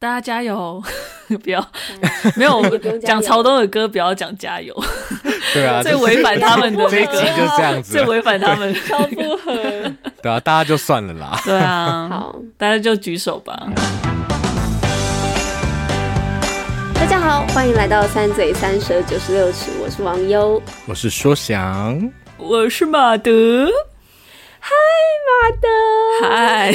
大家加油！不要，没有讲曹东的歌，不要讲加油。对啊，最违反他们的这一集就这样子，最违反他们，超不合。对啊，大家就算了啦。对啊，好，大家就举手吧。大家好，欢迎来到三嘴三舌九十六尺，我是王优，我是说翔，我是马德。嗨，马德，嗨，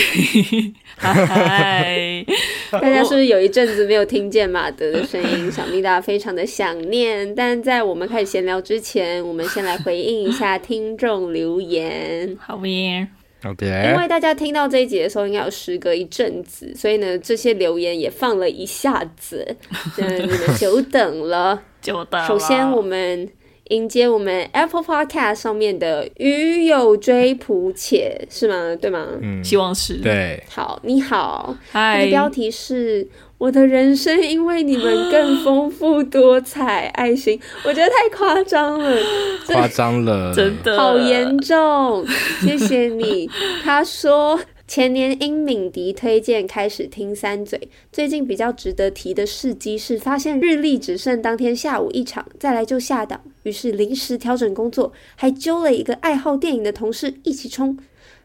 嗨，大家是不是有一阵子没有听见马德的声音？想必大家非常的想念。但在我们开始闲聊之前，我们先来回应一下听众留言。好耶，OK。因为大家听到这一集的时候，应该有时隔一阵子，所以呢，这些留言也放了一下子，嗯，你们久等了，久等了。首先，我们。迎接我们 Apple Podcast 上面的鱼有追捕且是吗？对吗？嗯，希望是。对，好，你好。嗨。它的标题是我的人生因为你们更丰富多彩，爱心。我觉得太夸张了，夸张了，真的好严重。谢谢你。他说。前年因敏迪推荐开始听三嘴，最近比较值得提的事迹是发现日历只剩当天下午一场，再来就下档，于是临时调整工作，还揪了一个爱好电影的同事一起冲。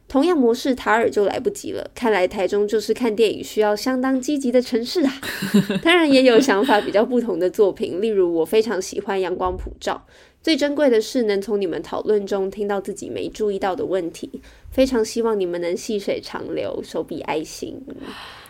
同样模式，塔尔就来不及了。看来台中就是看电影需要相当积极的城市啊。当然也有想法比较不同的作品，例如我非常喜欢阳光普照。最珍贵的是能从你们讨论中听到自己没注意到的问题。非常希望你们能细水长流，手比爱心，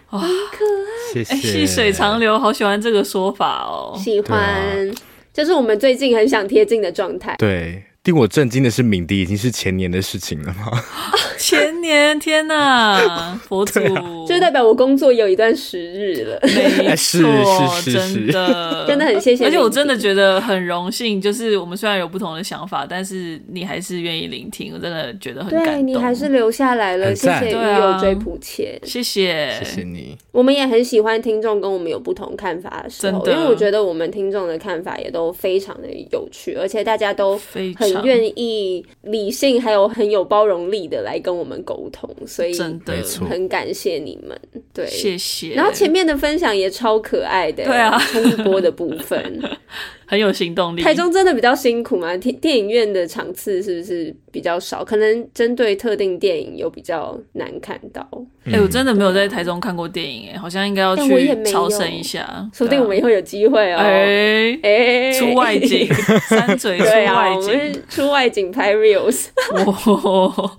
好可爱。谢谢。细水长流，好喜欢这个说法哦。喜欢，啊、就是我们最近很想贴近的状态。对。令我震惊的是，敏迪已经是前年的事情了吗？前年，天哪！佛祖，啊、就代表我工作有一段时日了。没错，是是是是真的，真的很谢谢。而且我真的觉得很荣幸，就是我们虽然有不同的想法，但是你还是愿意聆听，我真的觉得很感动。对，你还是留下来了，谢谢鱼有追普切，谢谢，谢谢你。我们也很喜欢听众跟我们有不同看法的时候，因为我觉得我们听众的看法也都非常的有趣，而且大家都很。愿意理性还有很有包容力的来跟我们沟通，所以真的很感谢你们。对，谢谢。然后前面的分享也超可爱的，对啊，冲播的部分。很有行动力。台中真的比较辛苦吗？电电影院的场次是不是比较少？可能针对特定电影有比较难看到。哎、嗯欸，我真的没有在台中看过电影，哎，好像应该要去朝圣一下。说不定我们以后有机会哦。哎哎、欸，出外景，三嘴出外景，出外景拍 reels，哦，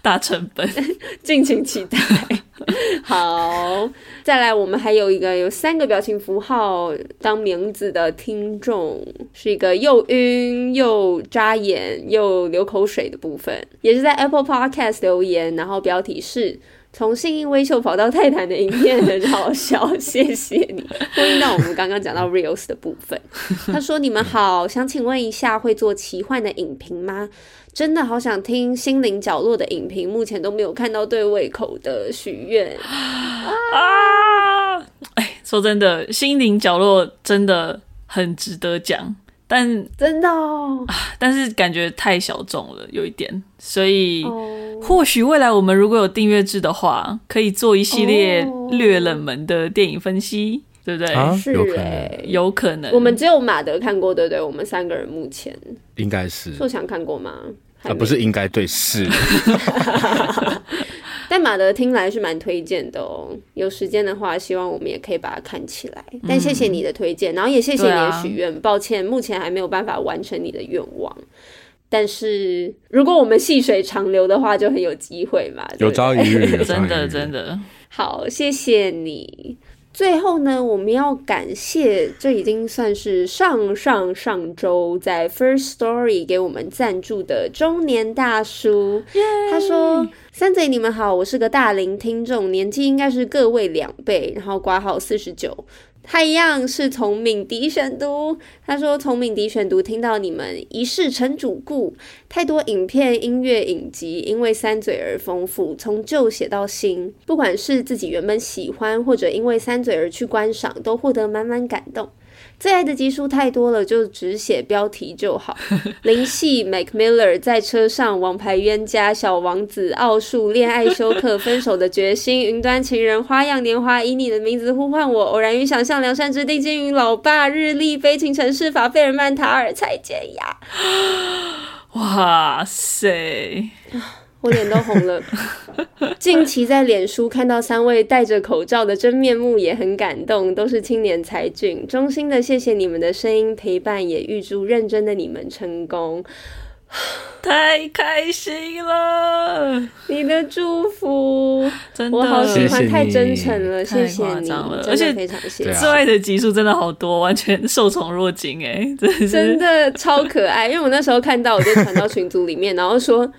大成本，敬请期待。好，再来，我们还有一个有三个表情符号当名字的听众，是一个又晕又眨眼又流口水的部分，也是在 Apple Podcast 留言，然后标题是从幸运微秀跑到泰坦的影片很好笑，谢谢你。呼应到我们刚刚讲到 Reels 的部分，他说：“你们好，想请问一下，会做奇幻的影评吗？”真的好想听心灵角落的影评，目前都没有看到对胃口的许愿 啊！哎，说真的，心灵角落真的很值得讲，但真的哦，但是感觉太小众了，有一点，所以、哦、或许未来我们如果有订阅制的话，可以做一系列略冷门的电影分析。对不对？啊、是有可能，有可能。我们只有马德看过，对不对？我们三个人目前应该是。硕强看过吗？啊，不是应该对是。但马德听来是蛮推荐的哦。有时间的话，希望我们也可以把它看起来。但谢谢你的推荐，然后也谢谢你的许愿。啊、抱歉，目前还没有办法完成你的愿望。但是如果我们细水长流的话，就很有机会嘛。有朝一日，真的真的。好，谢谢你。最后呢，我们要感谢，这已经算是上上上周在 First Story 给我们赞助的中年大叔。他说：“三贼你们好，我是个大龄听众，年纪应该是各位两倍，然后挂号四十九。”他一样是从敏迪选读，他说从敏迪选读听到你们一世成主顾，太多影片、音乐、影集，因为三嘴而丰富，从旧写到新，不管是自己原本喜欢，或者因为三嘴而去观赏，都获得满满感动。最爱的集数太多了，就只写标题就好。林夕、Mac Miller 在车上、王牌冤家、小王子、奥数、恋爱休克、分手的决心、云端情人、花样年华、以你的名字呼唤我、偶然与想象、梁山之地、金鱼老爸、日历、悲情城市、法费尔曼塔尔、蔡健雅。哇塞！我脸都红了。近期在脸书看到三位戴着口罩的真面目，也很感动，都是青年才俊。衷心的谢谢你们的声音陪伴，也预祝认真的你们成功。太开心了！你的祝福，真的，我好喜欢，太真诚了，谢谢你，而且非常谢谢。之外的集数真的好多，完全受宠若惊哎，真真的超可爱。因为我那时候看到，我就传到群组里面，然后说。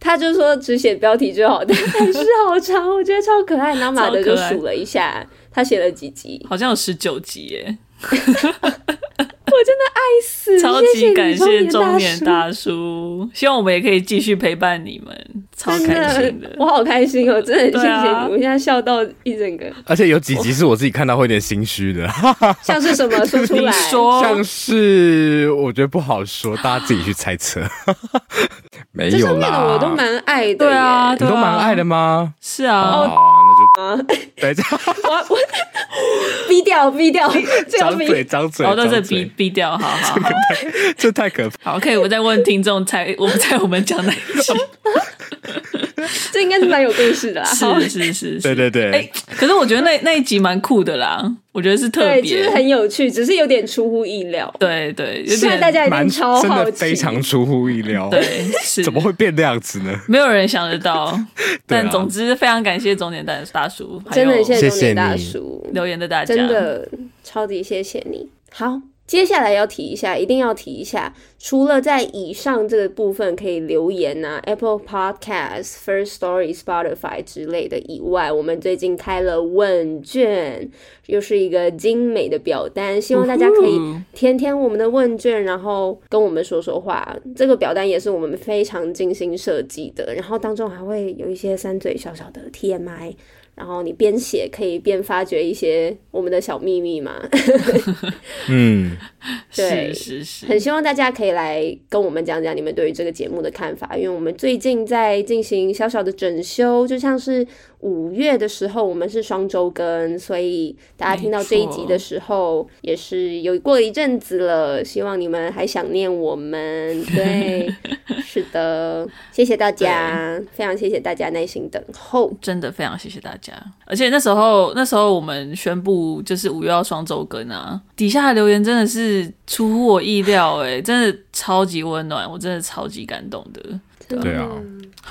他就说只写标题就好，但还是好长，我觉得超可爱。然后马德就数了一下，他写了几集，好像有十九集耶。我真的爱死，超级感谢中年大叔，大叔。希望我们也可以继续陪伴你们，超开心的，的我好开心哦，真的谢谢你，啊、我现在笑到一整个，而且有几集是我自己看到会有点心虚的，像是什么？说出来，说。像是我觉得不好说，大家自己去猜测。没有啦，这上面的我都蛮爱的，对啊，你都蛮爱的吗？是啊，哦，那就 等一下，我我逼掉逼掉，张嘴张嘴，哦，在这逼逼掉，好好，这太可怕。好可以我再问听众猜，我们猜我们讲哪一集？这应该是蛮有故事的啦，是是是，对对对。哎，可是我觉得那那一集蛮酷的啦，我觉得是特别，就是很有趣，只是有点出乎意料。对对，现在大家已经超好奇，真的非常出乎意料。对，是怎么会变那样子呢？没有人想得到。但总之，非常感谢中年大大叔，真的谢谢中年大叔留言的大家，真的超级谢谢你。好。接下来要提一下，一定要提一下，除了在以上这个部分可以留言啊，Apple Podcast、First Story、Spotify 之类的以外，我们最近开了问卷，又是一个精美的表单，希望大家可以填填我们的问卷，然后跟我们说说话。这个表单也是我们非常精心设计的，然后当中还会有一些三嘴小小的 TMI。然后你边写可以边发掘一些我们的小秘密嘛？嗯，对，是是是，很希望大家可以来跟我们讲讲你们对于这个节目的看法，因为我们最近在进行小小的整修，就像是。五月的时候，我们是双周更，所以大家听到这一集的时候，也是有过一阵子了。希望你们还想念我们，对，是的，谢谢大家，非常谢谢大家耐心等候，真的非常谢谢大家。而且那时候，那时候我们宣布就是五月要双周更啊，底下的留言真的是出乎我意料，哎，真的超级温暖，我真的超级感动的。对啊，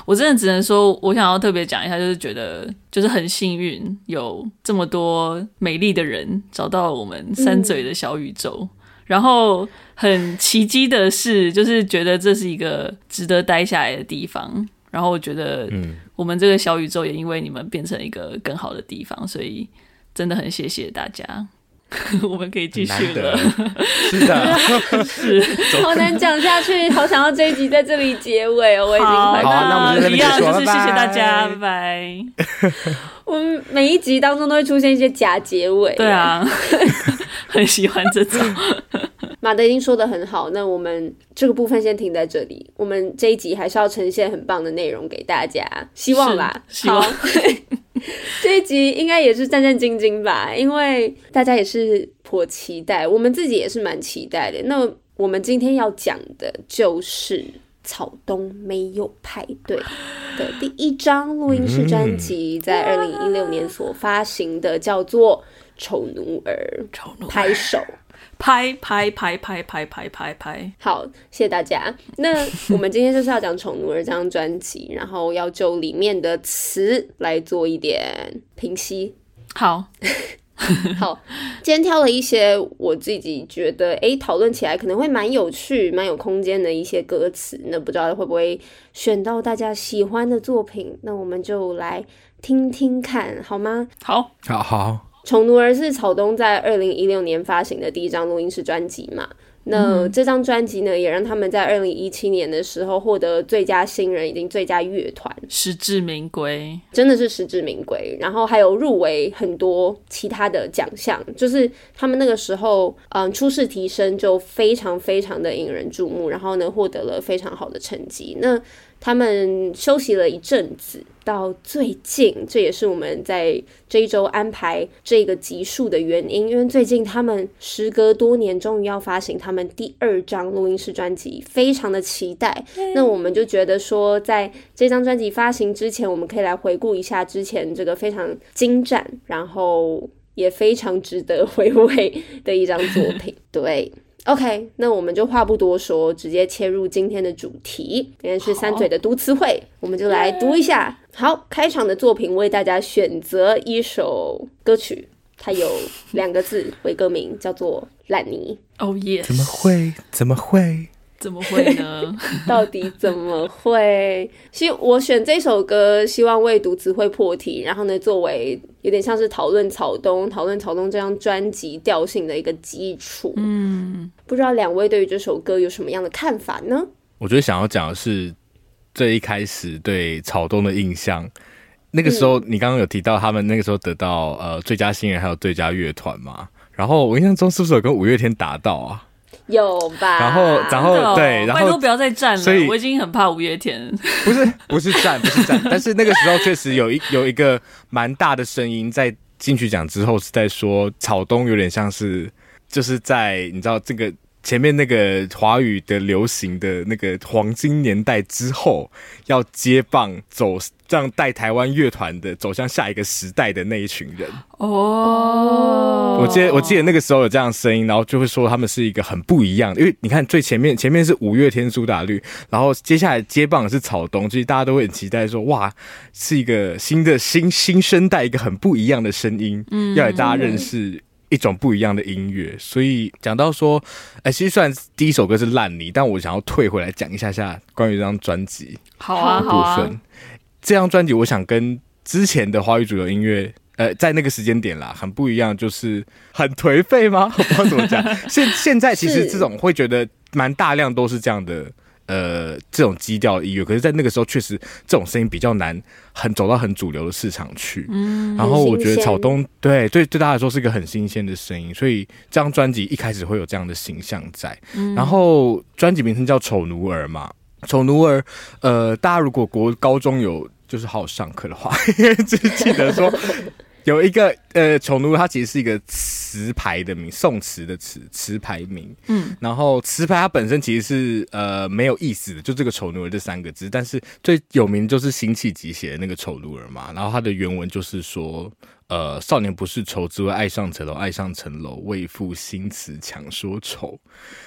我真的只能说，我想要特别讲一下，就是觉得就是很幸运，有这么多美丽的人找到我们三嘴的小宇宙。嗯、然后很奇迹的是，就是觉得这是一个值得待下来的地方。然后我觉得，我们这个小宇宙也因为你们变成一个更好的地方，所以真的很谢谢大家。我们可以继续了，是的，是。好难讲下去，好想要这一集在这里结尾哦，我已经快好，那我们就一样，就是谢谢大家，拜。拜。我们每一集当中都会出现一些假结尾，对啊，很喜欢这种。马德已经说的很好，那我们这个部分先停在这里，我们这一集还是要呈现很棒的内容给大家，希望啦，希望。这一集应该也是战战兢兢吧，因为大家也是颇期待，我们自己也是蛮期待的。那我们今天要讲的就是草东没有派对的第一张录音室专辑，在二零一六年所发行的，叫做《丑奴儿》，丑奴儿，拍手。拍拍拍拍拍拍拍拍！好，谢谢大家。那我们今天就是要讲《宠奴儿》这张专辑，然后要就里面的词来做一点评析。好，好，今天挑了一些我自己觉得，哎，讨论起来可能会蛮有趣、蛮有空间的一些歌词。那不知道会不会选到大家喜欢的作品？那我们就来听听看，好吗？好，好好。《丑奴儿》是草东在二零一六年发行的第一张录音室专辑嘛，那这张专辑呢，也让他们在二零一七年的时候获得最佳新人以及最佳乐团，实至名归，真的是实至名归。然后还有入围很多其他的奖项，就是他们那个时候，嗯，初试提升就非常非常的引人注目，然后呢，获得了非常好的成绩。那他们休息了一阵子，到最近，这也是我们在这一周安排这个集数的原因。因为最近他们时隔多年，终于要发行他们第二张录音室专辑，非常的期待。那我们就觉得说，在这张专辑发行之前，我们可以来回顾一下之前这个非常精湛，然后也非常值得回味的一张作品。对。OK，那我们就话不多说，直接切入今天的主题。今天是三嘴的读词汇，我们就来读一下。好，开场的作品为大家选择一首歌曲，它有两个字为歌名，叫做《烂泥》。哦耶！怎么会？怎么会？怎么会呢？到底怎么会？希我选这首歌，希望为读词会破题，然后呢，作为有点像是讨论草东、讨论草东这张专辑调性的一个基础。嗯，不知道两位对于这首歌有什么样的看法呢？我觉得想要讲的是最一开始对草东的印象。那个时候，你刚刚有提到他们那个时候得到呃最佳新人还有最佳乐团嘛？然后我印象中是不是有跟五月天打到啊？有吧？然后，然后，哦、对，然后拜托不要再站了。所以我已经很怕五月天。不是，不是站，不是站。但是那个时候确实有一有一个蛮大的声音在金曲奖之后是在说草东有点像是就是在你知道这个。前面那个华语的流行的那个黄金年代之后，要接棒走，这样带台湾乐团的走向下一个时代的那一群人。哦，我记得我记得那个时候有这样的声音，然后就会说他们是一个很不一样的，因为你看最前面前面是五月天苏打绿，然后接下来接棒的是草东，其实大家都会很期待说哇，是一个新的新新生代，一个很不一样的声音，嗯，要给大家认识。一种不一样的音乐，所以讲到说，哎、欸，其实虽然第一首歌是烂泥，但我想要退回来讲一下下关于这张专辑好啊，部分。这张专辑我想跟之前的华语主流音乐，呃，在那个时间点啦，很不一样，就是很颓废吗？我不知道怎么讲。现现在其实这种会觉得蛮大量都是这样的。呃，这种基调的音乐，可是，在那个时候，确实这种声音比较难，很走到很主流的市场去。嗯，然后我觉得草东对对对大家来说是一个很新鲜的声音，所以这张专辑一开始会有这样的形象在。嗯，然后专辑名称叫《丑奴儿》嘛，《丑奴儿》呃，大家如果国高中有就是好好上课的话，只记得说。有一个呃，丑奴，它其实是一个词牌的名，宋词的词，词牌名。嗯，然后词牌它本身其实是呃没有意思的，就这个丑奴儿这三个字。但是最有名就是辛弃疾写的那个丑奴儿嘛。然后它的原文就是说，呃，少年不是愁，只为爱上层楼，爱上层楼，为赋新词强说愁。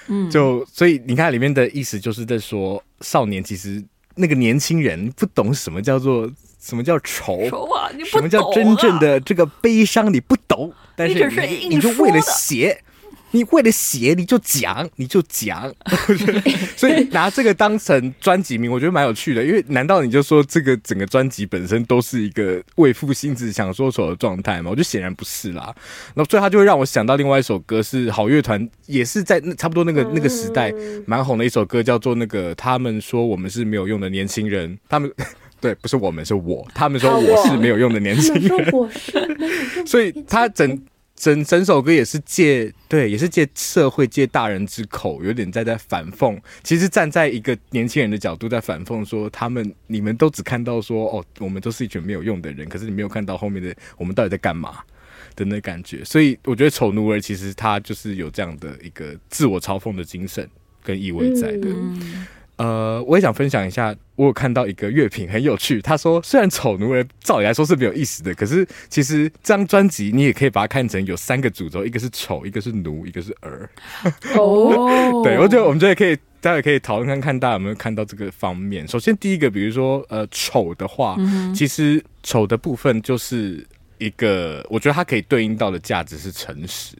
嗯，就所以你看里面的意思就是在说，少年其实那个年轻人不懂什么叫做。什么叫愁？愁啊，你不懂啊。什么叫真正的这个悲伤？你不懂，但是你你就为了写，你为了写你就讲，你就讲。所以拿这个当成专辑名，我觉得蛮有趣的。因为难道你就说这个整个专辑本身都是一个为赋新词强说愁的状态吗？我觉得显然不是啦。那所以他就会让我想到另外一首歌，是好乐团也是在差不多那个那个时代蛮红的一首歌，叫做那个他们说我们是没有用的年轻人，他们。对，不是我们，是我。他们说我是没有用的年轻人，所以他整整整首歌也是借对，也是借社会借大人之口，有点在在反讽。其实站在一个年轻人的角度在反讽说，他们你们都只看到说哦，我们都是一群没有用的人，可是你没有看到后面的我们到底在干嘛的那感觉。所以我觉得丑奴儿其实他就是有这样的一个自我嘲讽的精神跟意味在的。呃，我也想分享一下，我有看到一个乐评很有趣。他说，虽然丑奴儿照理来说是没有意思的，可是其实这张专辑你也可以把它看成有三个主轴，一个是丑，一个是奴，一个是儿。哦，对，我觉得我们觉得可以，大家可以讨论看看，大家有没有看到这个方面。首先，第一个，比如说呃，丑的话，嗯、其实丑的部分就是一个，我觉得它可以对应到的价值是诚实。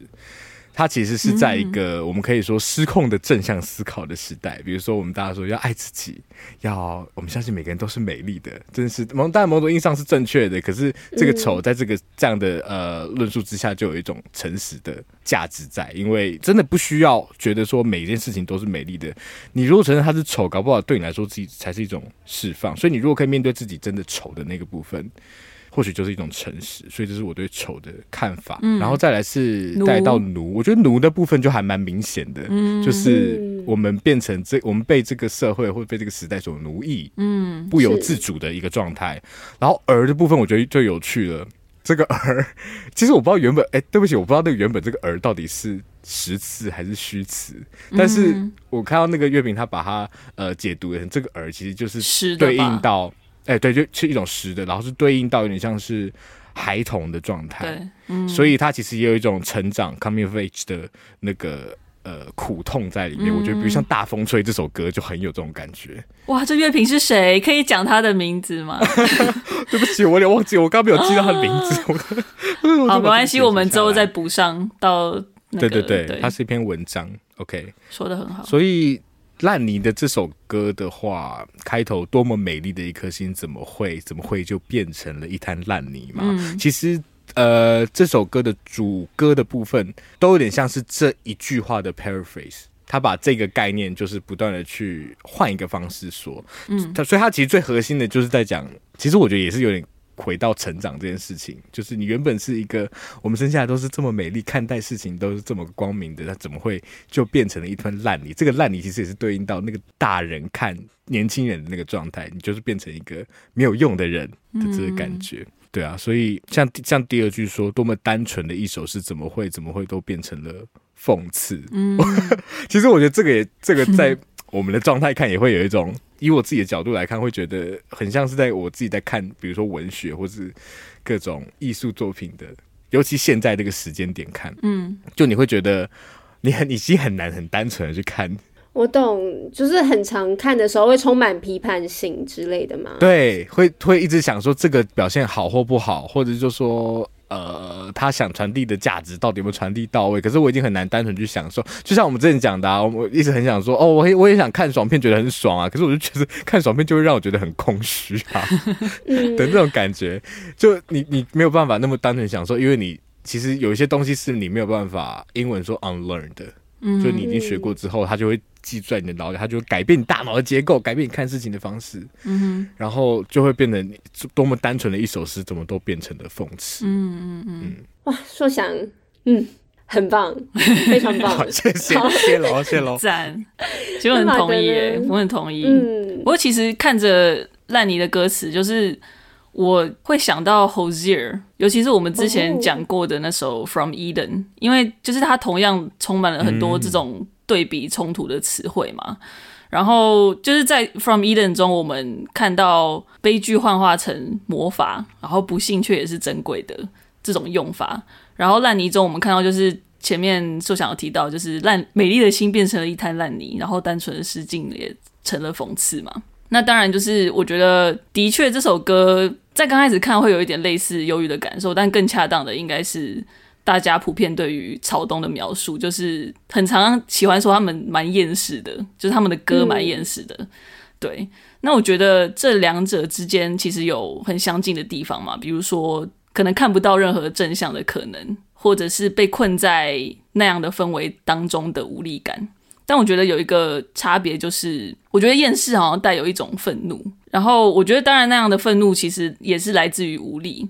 它其实是在一个我们可以说失控的正向思考的时代。比如说，我们大家说要爱自己，要我们相信每个人都是美丽的，真是某当然某种意义上是正确的。可是这个丑在这个这样的呃论述之下，就有一种诚实的价值在，因为真的不需要觉得说每一件事情都是美丽的。你如果承认它是丑，搞不好对你来说自己才是一种释放。所以你如果可以面对自己真的丑的那个部分。或许就是一种诚实，所以这是我对丑的看法。嗯、然后再来是带到奴，我觉得奴的部分就还蛮明显的，嗯、就是我们变成这，我们被这个社会或被这个时代所奴役，嗯，不由自主的一个状态。然后儿的部分，我觉得最有趣了。这个儿，其实我不知道原本，哎，对不起，我不知道那个原本这个儿到底是实词还是虚词。但是我看到那个月饼，他把它呃解读成这个儿其实就是对应到。哎，欸、对，就是一种实的，然后是对应到有点像是孩童的状态，对，嗯，所以它其实也有一种成长 coming of age 的那个呃苦痛在里面。嗯、我觉得，比如像《大风吹》这首歌就很有这种感觉。哇，这乐评是谁？可以讲他的名字吗？对不起，我有点忘记，我刚刚没有记到他的名字。好，没关系，我们之后再补上到、那个。对对对，对它是一篇文章。OK，说的很好。所以。烂泥的这首歌的话，开头多么美丽的一颗心，怎么会怎么会就变成了一滩烂泥嘛？嗯、其实，呃，这首歌的主歌的部分都有点像是这一句话的 paraphrase，他把这个概念就是不断的去换一个方式说，嗯，他所以他其实最核心的就是在讲，其实我觉得也是有点。回到成长这件事情，就是你原本是一个我们生下来都是这么美丽，看待事情都是这么光明的，那怎么会就变成了一团烂泥？这个烂泥其实也是对应到那个大人看年轻人的那个状态，你就是变成一个没有用的人的这个感觉。嗯、对啊，所以像像第二句说，多么单纯的一首诗，怎么会怎么会都变成了讽刺？嗯，其实我觉得这个也这个在 我们的状态看也会有一种。以我自己的角度来看，会觉得很像是在我自己在看，比如说文学或是各种艺术作品的，尤其现在这个时间点看，嗯，就你会觉得你很，已经很难很单纯的去看。我懂，就是很常看的时候会充满批判性之类的嘛。对，会会一直想说这个表现好或不好，或者就说。呃，他想传递的价值到底有没有传递到位？可是我已经很难单纯去享受，就像我们之前讲的，啊，我一直很想说，哦，我也我也想看爽片，觉得很爽啊。可是我就觉得看爽片就会让我觉得很空虚啊，的那种感觉，就你你没有办法那么单纯享受，因为你其实有一些东西是你没有办法英文说 unlearn 的，就你已经学过之后，它就会。记在你的脑里，它就会改变你大脑的结构，改变你看事情的方式。嗯哼，然后就会变得你多么单纯的一首诗，怎么都变成了讽刺。嗯嗯嗯。哇，硕翔，嗯，很棒，非常棒。好，谢谢，谢喽，谢喽。赞，其很同意耶，我很同意。嗯，不过其实看着烂泥的歌词，就是我会想到 Hozier，尤其是我们之前讲过的那首 From Eden，因为就是它同样充满了很多这种。对比冲突的词汇嘛，然后就是在 From Eden 中，我们看到悲剧幻化成魔法，然后不幸却也是珍贵的这种用法。然后烂泥中，我们看到就是前面就想要提到，就是烂美丽的心变成了一滩烂泥，然后单纯的诗境也成了讽刺嘛。那当然就是我觉得的确这首歌在刚开始看会有一点类似忧郁的感受，但更恰当的应该是。大家普遍对于草东的描述，就是很常喜欢说他们蛮厌世的，就是他们的歌蛮厌世的。对，那我觉得这两者之间其实有很相近的地方嘛，比如说可能看不到任何正向的可能，或者是被困在那样的氛围当中的无力感。但我觉得有一个差别，就是我觉得厌世好像带有一种愤怒，然后我觉得当然那样的愤怒其实也是来自于无力。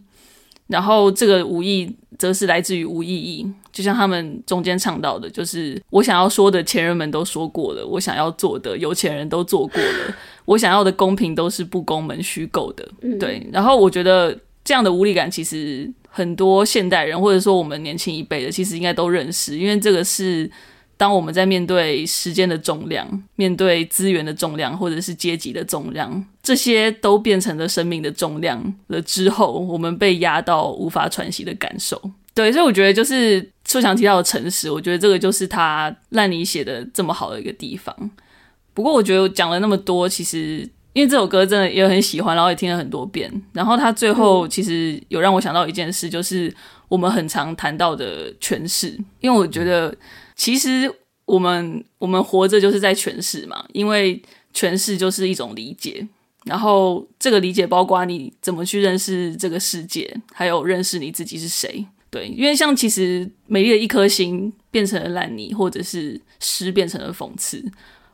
然后这个无意则是来自于无意义，就像他们中间唱到的，就是我想要说的前人们都说过了，我想要做的有钱人都做过了，我想要的公平都是不公门虚构的。对，然后我觉得这样的无力感，其实很多现代人或者说我们年轻一辈的，其实应该都认识，因为这个是。当我们在面对时间的重量、面对资源的重量，或者是阶级的重量，这些都变成了生命的重量了之后，我们被压到无法喘息的感受。对，所以我觉得就是硕翔提到的诚实，我觉得这个就是他烂泥写的这么好的一个地方。不过我觉得我讲了那么多，其实因为这首歌真的也很喜欢，然后也听了很多遍。然后他最后其实有让我想到一件事，就是。我们很常谈到的诠释，因为我觉得其实我们我们活着就是在诠释嘛，因为诠释就是一种理解，然后这个理解包括你怎么去认识这个世界，还有认识你自己是谁。对，因为像其实美丽的一颗心变成了烂泥，或者是诗变成了讽刺，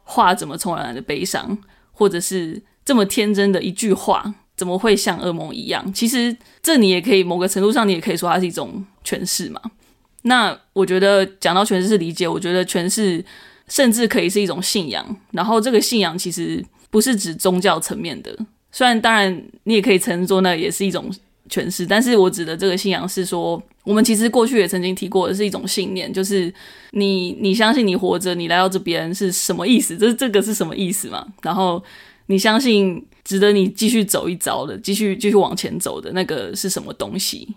画怎么从来的悲伤，或者是这么天真的一句话，怎么会像噩梦一样？其实这你也可以某个程度上，你也可以说它是一种诠释嘛。那我觉得讲到诠释是理解，我觉得诠释甚至可以是一种信仰。然后这个信仰其实不是指宗教层面的，虽然当然你也可以称作那也是一种诠释，但是我指的这个信仰是说。我们其实过去也曾经提过的是一种信念，就是你你相信你活着，你来到这边是什么意思？这这个是什么意思嘛？然后你相信值得你继续走一遭的，继续继续往前走的那个是什么东西？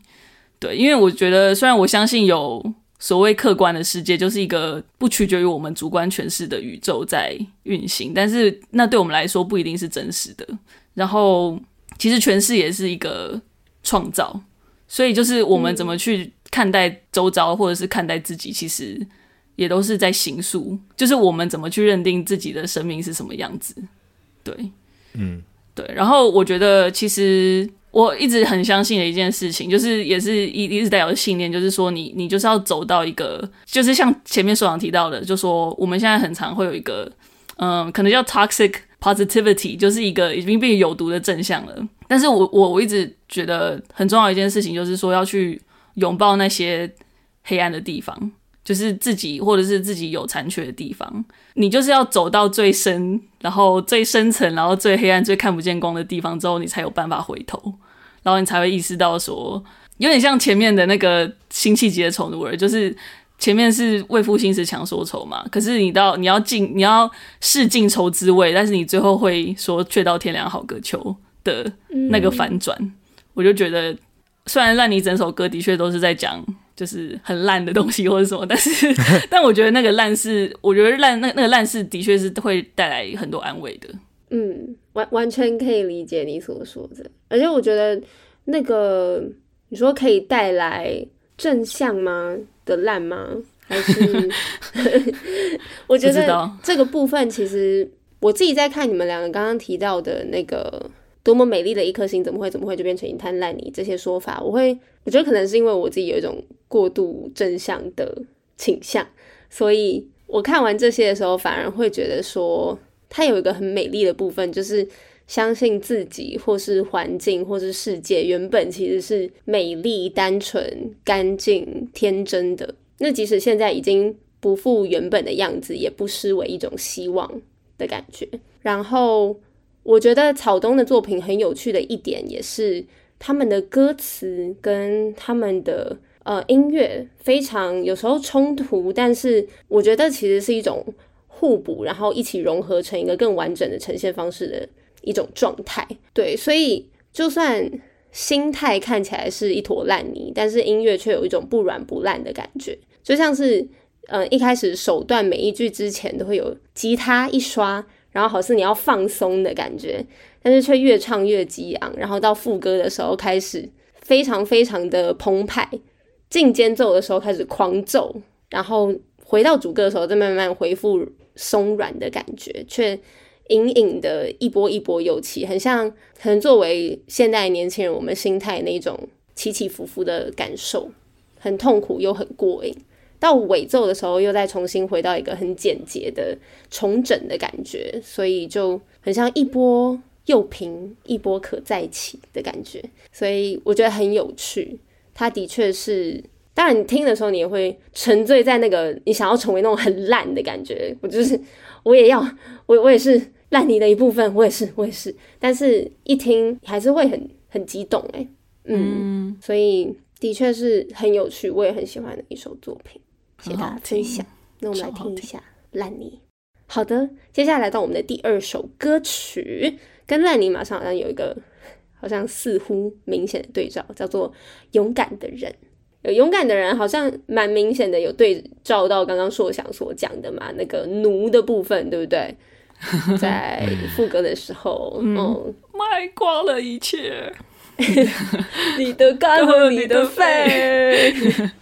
对，因为我觉得虽然我相信有所谓客观的世界，就是一个不取决于我们主观诠释的宇宙在运行，但是那对我们来说不一定是真实的。然后其实诠释也是一个创造。所以就是我们怎么去看待周遭，或者是看待自己，其实也都是在形塑。就是我们怎么去认定自己的生命是什么样子。对，嗯，对。然后我觉得，其实我一直很相信的一件事情，就是也是一一直带有的信念，就是说你你就是要走到一个，就是像前面所长提到的，就说我们现在很常会有一个，嗯，可能叫 toxic positivity，就是一个已经变有毒的正向了。但是我我我一直觉得很重要一件事情，就是说要去拥抱那些黑暗的地方，就是自己或者是自己有残缺的地方。你就是要走到最深，然后最深层，然后最黑暗、最看不见光的地方之后，你才有办法回头，然后你才会意识到说，有点像前面的那个辛弃疾的丑奴儿，就是前面是为赋新词强说愁嘛，可是你到你要尽你要试尽愁滋味，但是你最后会说却道天凉好个秋。的那个反转，嗯、我就觉得，虽然烂泥整首歌的确都是在讲就是很烂的东西或者什么，但是 但我觉得那个烂是，我觉得烂那那个烂是的确是会带来很多安慰的。嗯，完完全可以理解你所说的，而且我觉得那个你说可以带来正向吗的烂吗？还是 我觉得这个部分其实我自己在看你们两个刚刚提到的那个。多么美丽的一颗星，怎么会怎么会就变成一滩烂泥？这些说法，我会，我觉得可能是因为我自己有一种过度正向的倾向，所以我看完这些的时候，反而会觉得说，它有一个很美丽的部分，就是相信自己，或是环境，或是世界原本其实是美丽、单纯、干净、天真的。那即使现在已经不复原本的样子，也不失为一种希望的感觉。然后。我觉得草东的作品很有趣的一点，也是他们的歌词跟他们的呃音乐非常有时候冲突，但是我觉得其实是一种互补，然后一起融合成一个更完整的呈现方式的一种状态。对，所以就算心态看起来是一坨烂泥，但是音乐却有一种不软不烂的感觉，就像是嗯一开始首段每一句之前都会有吉他一刷。然后好似你要放松的感觉，但是却越唱越激昂。然后到副歌的时候开始非常非常的澎湃，进间奏的时候开始狂奏，然后回到主歌的时候再慢慢恢复松软的感觉，却隐隐的一波一波又起，很像可能作为现代年轻人我们心态那种起起伏伏的感受，很痛苦又很过瘾。到尾奏的时候，又再重新回到一个很简洁的重整的感觉，所以就很像一波又平，一波可再起的感觉，所以我觉得很有趣。它的确是，当然你听的时候，你也会沉醉在那个你想要成为那种很烂的感觉。我就是，我也要，我我也是烂泥的一部分，我也是，我也是。但是一听还是会很很激动，哎，嗯，嗯，所以的确是很有趣，我也很喜欢的一首作品。谢谢大家分享，那我们来听一下《烂泥》。好的，接下来到我们的第二首歌曲，跟《烂泥》马上好像有一个，好像似乎明显的对照，叫做《勇敢的人》。有勇敢的人，好像蛮明显的有对照到刚刚硕想所讲的嘛，那个奴的部分，对不对？在副歌的时候，嗯，卖光了一切。你的肝和你的肺。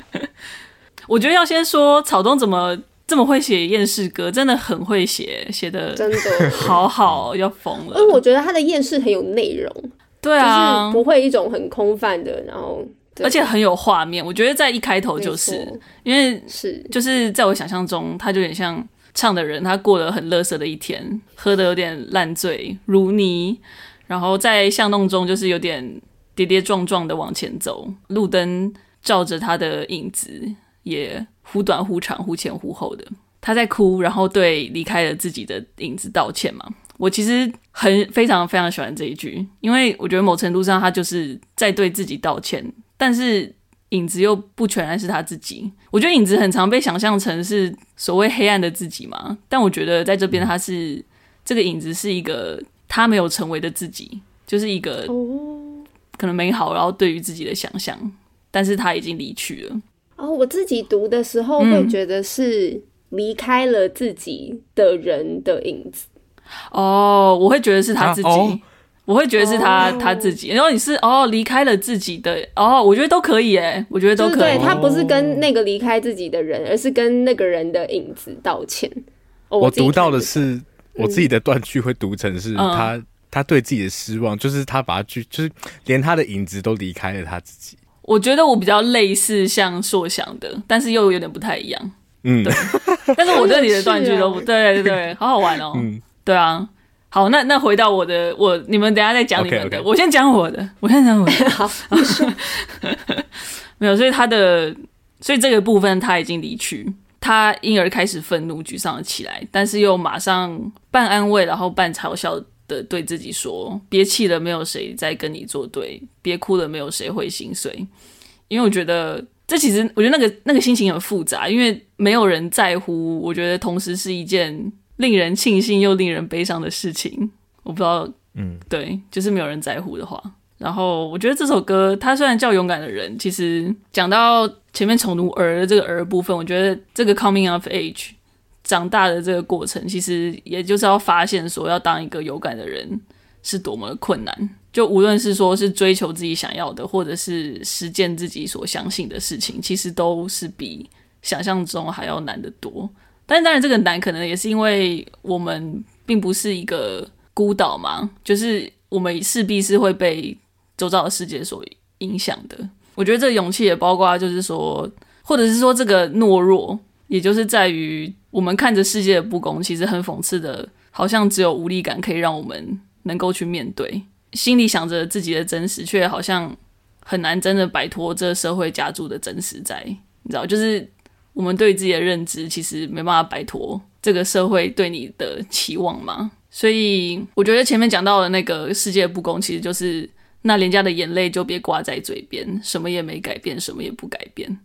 我觉得要先说草东怎么这么会写厌世歌，真的很会写，写的真的 好好，要疯了。因为我觉得他的厌世很有内容，对啊，就是不会一种很空泛的，然后而且很有画面。我觉得在一开头就是因为是就是在我想象中，他就有点像唱的人，他过了很垃圾的一天，喝的有点烂醉如泥，然后在巷弄中就是有点跌跌撞撞的往前走，路灯照着他的影子。也忽短忽长，忽前忽后的，他在哭，然后对离开了自己的影子道歉嘛。我其实很非常非常喜欢这一句，因为我觉得某程度上他就是在对自己道歉，但是影子又不全然是他自己。我觉得影子很常被想象成是所谓黑暗的自己嘛，但我觉得在这边他是这个影子是一个他没有成为的自己，就是一个可能美好，然后对于自己的想象，但是他已经离去了。哦，我自己读的时候会觉得是离开了自己的人的影子。嗯、哦，我会觉得是他自己，啊哦、我会觉得是他、哦、他自己。然后你是哦，离开了自己的哦，我觉得都可以诶，我觉得都可以。对，他不是跟那个离开自己的人，而是跟那个人的影子道歉。哦、我，我读到的是我自己的断句会读成是他、嗯、他对自己的失望，就是他把他句就是连他的影子都离开了他自己。我觉得我比较类似像硕想的，但是又有点不太一样。嗯，对。但是我对你的断句都不 对，对对对，好好玩哦。嗯，对啊。好，那那回到我的，我你们等一下再讲你们的，okay, okay. 我先讲我的，我先讲我的。好，没有，所以他的，所以这个部分他已经离去，他因而开始愤怒、沮丧了起来，但是又马上半安慰，然后半嘲笑。的对自己说：“憋气了，没有谁在跟你作对；别哭了，没有谁会心碎。”因为我觉得这其实，我觉得那个那个心情很复杂，因为没有人在乎。我觉得同时是一件令人庆幸又令人悲伤的事情。我不知道，嗯，对，就是没有人在乎的话。然后我觉得这首歌，它虽然叫《勇敢的人》，其实讲到前面宠奴儿的这个儿部分，我觉得这个 coming of age。长大的这个过程，其实也就是要发现说，要当一个勇敢的人是多么的困难。就无论是说是追求自己想要的，或者是实践自己所相信的事情，其实都是比想象中还要难得多。但当然，这个难可能也是因为我们并不是一个孤岛嘛，就是我们势必是会被周遭的世界所影响的。我觉得这勇气也包括，就是说，或者是说这个懦弱，也就是在于。我们看着世界的不公，其实很讽刺的，好像只有无力感可以让我们能够去面对。心里想着自己的真实，却好像很难真的摆脱这社会加诸的真实在。你知道，就是我们对自己的认知，其实没办法摆脱这个社会对你的期望嘛。所以，我觉得前面讲到的那个世界的不公，其实就是那廉价的眼泪就别挂在嘴边，什么也没改变，什么也不改变。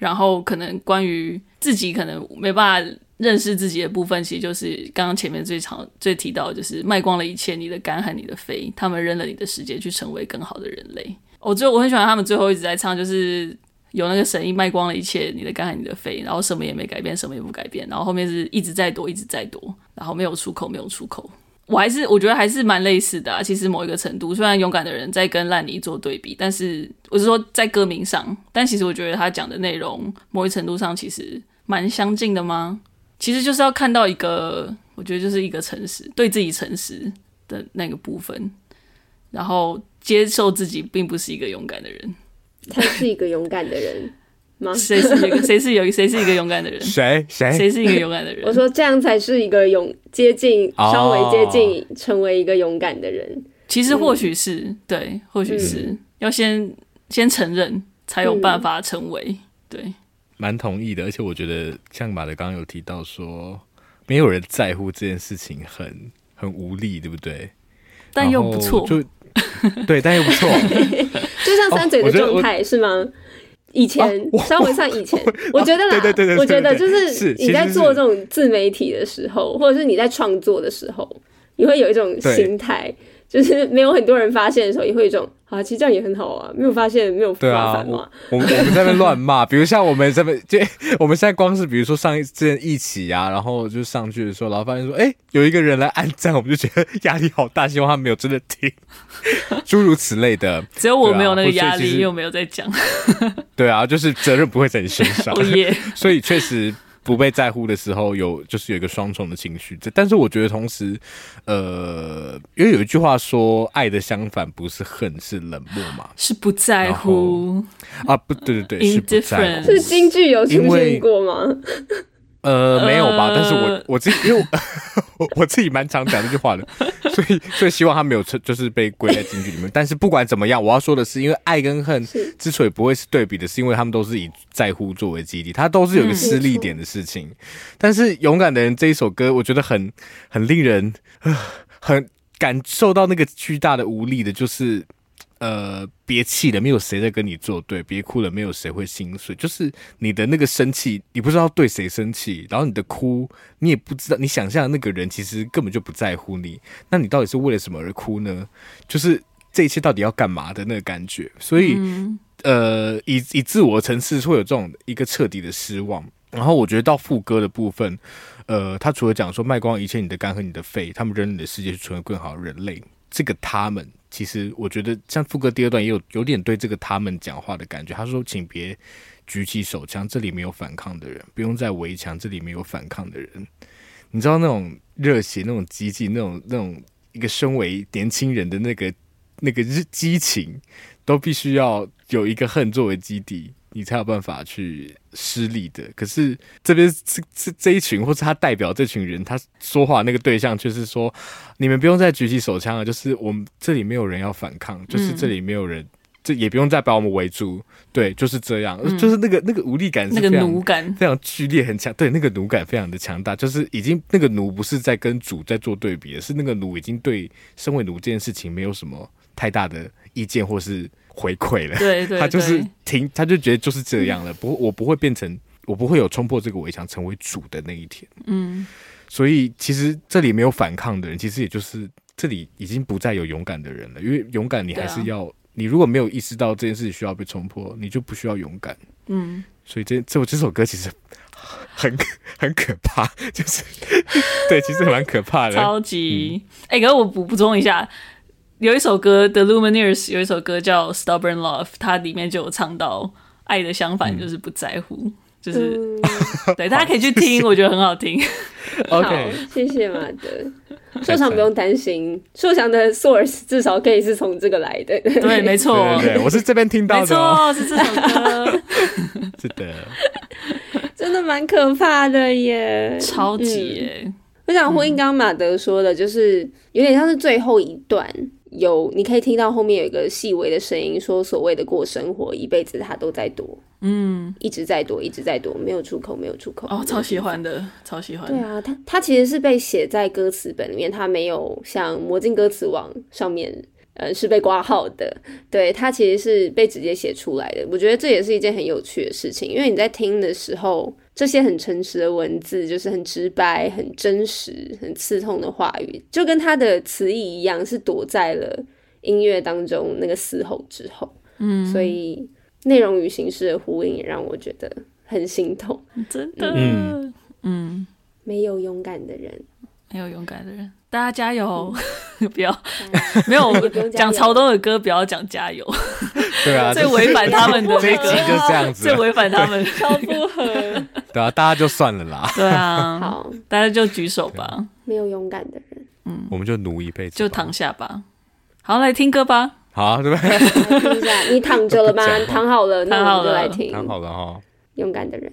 然后可能关于自己可能没办法认识自己的部分，其实就是刚刚前面最常最提到，就是卖光了一切，你的肝和你的肺，他们扔了你的世界去成为更好的人类。我最我很喜欢他们最后一直在唱，就是有那个声音卖光了一切，你的肝和你的肺，然后什么也没改变，什么也不改变，然后后面是一直在躲，一直在躲，然后没有出口，没有出口。我还是我觉得还是蛮类似的啊，其实某一个程度，虽然勇敢的人在跟烂泥做对比，但是我是说在歌名上，但其实我觉得他讲的内容某一程度上其实蛮相近的吗？其实就是要看到一个，我觉得就是一个诚实，对自己诚实的那个部分，然后接受自己并不是一个勇敢的人，他是一个勇敢的人。谁是一个？谁是有？谁是一个勇敢的人？谁？谁？谁是一个勇敢的人？我说这样才是一个勇接近，稍微接近成为一个勇敢的人。Oh. 其实或许是、嗯、对，或许是、嗯、要先先承认，才有办法成为。嗯、对，蛮同意的。而且我觉得，像马德刚刚有提到说，没有人在乎这件事情很，很很无力，对不对？但又不错，就对，但又不错，就像三嘴的状态、oh, 是吗？以前稍微算以前，我觉得啦，啊、我觉得就是你在做这种自媒体的时候，或者是你在创作的时候，你会有一种心态，就是没有很多人发现的时候，也会有一种。啊，其实这样也很好啊，没有发现，没有麻烦嘛。我们我们在那边乱骂，比如像我们这边，就我们现在光是比如说上一次一起啊，然后就上去的时候，然后发现说，哎，有一个人来按赞，我们就觉得压力好大，希望他没有真的听，诸如此类的。只有我没有那个压力，又没有在讲。对啊，就是责任不会在你身上。所以确实。不被在乎的时候，有就是有一个双重的情绪。这，但是我觉得同时，呃，因为有一句话说，爱的相反不是恨，是冷漠嘛，是不在乎啊？不对对对，是不在乎。是京剧有出现过吗？呃，没有吧？但是我我自己因为我 我自己蛮常讲这句话的，所以所以希望他没有就是被归在京剧里面。但是不管怎么样，我要说的是，因为爱跟恨之所以不会是对比的，是因为他们都是以在乎作为基地，它都是有一个失利点的事情。但是勇敢的人这一首歌，我觉得很很令人很感受到那个巨大的无力的，就是。呃，别气了，没有谁在跟你作对；别哭了，没有谁会心碎。就是你的那个生气，你不知道对谁生气，然后你的哭，你也不知道，你想象的那个人其实根本就不在乎你。那你到底是为了什么而哭呢？就是这一切到底要干嘛的那个感觉。所以，嗯、呃，以以自我层次会有这种一个彻底的失望。然后我觉得到副歌的部分，呃，他除了讲说卖光一切你的肝和你的肺，他们人你的世界去成为更好的人类。这个他们。其实我觉得，像副歌第二段也有有点对这个他们讲话的感觉。他说：“请别举起手枪，这里没有反抗的人；不用再围墙，这里没有反抗的人。”你知道那种热血、那种激进、那种那种一个身为年轻人的那个那个激情，都必须要有一个恨作为基底。你才有办法去施力的。可是这边这这这一群，或是他代表这群人，他说话那个对象就是说，你们不用再举起手枪了，就是我们这里没有人要反抗，就是这里没有人，这、嗯、也不用再把我们围住。对，就是这样，嗯、就是那个那个无力感是，那个奴感非常剧烈很强。对，那个奴感非常的强大，就是已经那个奴不是在跟主在做对比，是那个奴已经对身为奴这件事情没有什么太大的意见，或是。回馈了，对，他就是停，他就觉得就是这样了。不，我不会变成，我不会有冲破这个围墙成为主的那一天。嗯，所以其实这里没有反抗的人，其实也就是这里已经不再有勇敢的人了。因为勇敢，你还是要，啊、你如果没有意识到这件事情需要被冲破，你就不需要勇敢。嗯，所以这这这首歌其实很 很可怕，就是 对，其实蛮可怕的，超级。哎、嗯，可是我补补充一下。有一首歌，The Lumineers 有一首歌叫《Stubborn Love》，它里面就有唱到爱的相反就是不在乎，嗯、就是、嗯、对，大家可以去听，我觉得很好听。OK，好谢谢马德，硕强不用担心，硕强的 source 至少可以是从这个来的。对，没错，对，我是这边听到的，没错，是这首歌，是的，真的蛮可怕的耶，超级耶。嗯、我想呼应刚刚马德说的，就是有点像是最后一段。有，你可以听到后面有一个细微的声音，说所谓的过生活，一辈子他都在躲，嗯，一直在躲，一直在躲，没有出口，没有出口。哦，超喜欢的，超喜欢。对啊，他他其实是被写在歌词本里面，他没有像魔镜歌词网上面。呃，是被挂号的，对，他其实是被直接写出来的。我觉得这也是一件很有趣的事情，因为你在听的时候，这些很诚实的文字，就是很直白、很真实、很刺痛的话语，就跟它的词义一样，是躲在了音乐当中那个嘶吼之后。嗯，所以内容与形式的呼应也让我觉得很心痛。真的，嗯，嗯，没有勇敢的人，没有勇敢的人。大家加油！嗯、不要 没有 讲曹东的歌，不要讲加油。对啊，最违反他们的那个，就这样子，最违反他们超不合。对啊，大家就算了啦。对啊，好，大家就举手吧。没有勇敢的人，嗯，我们就奴一辈子，就躺下吧。好，来听歌吧。好，对不对？听一下，你躺着了吗？躺好了，那我们就来听。躺好了哈。勇敢的人。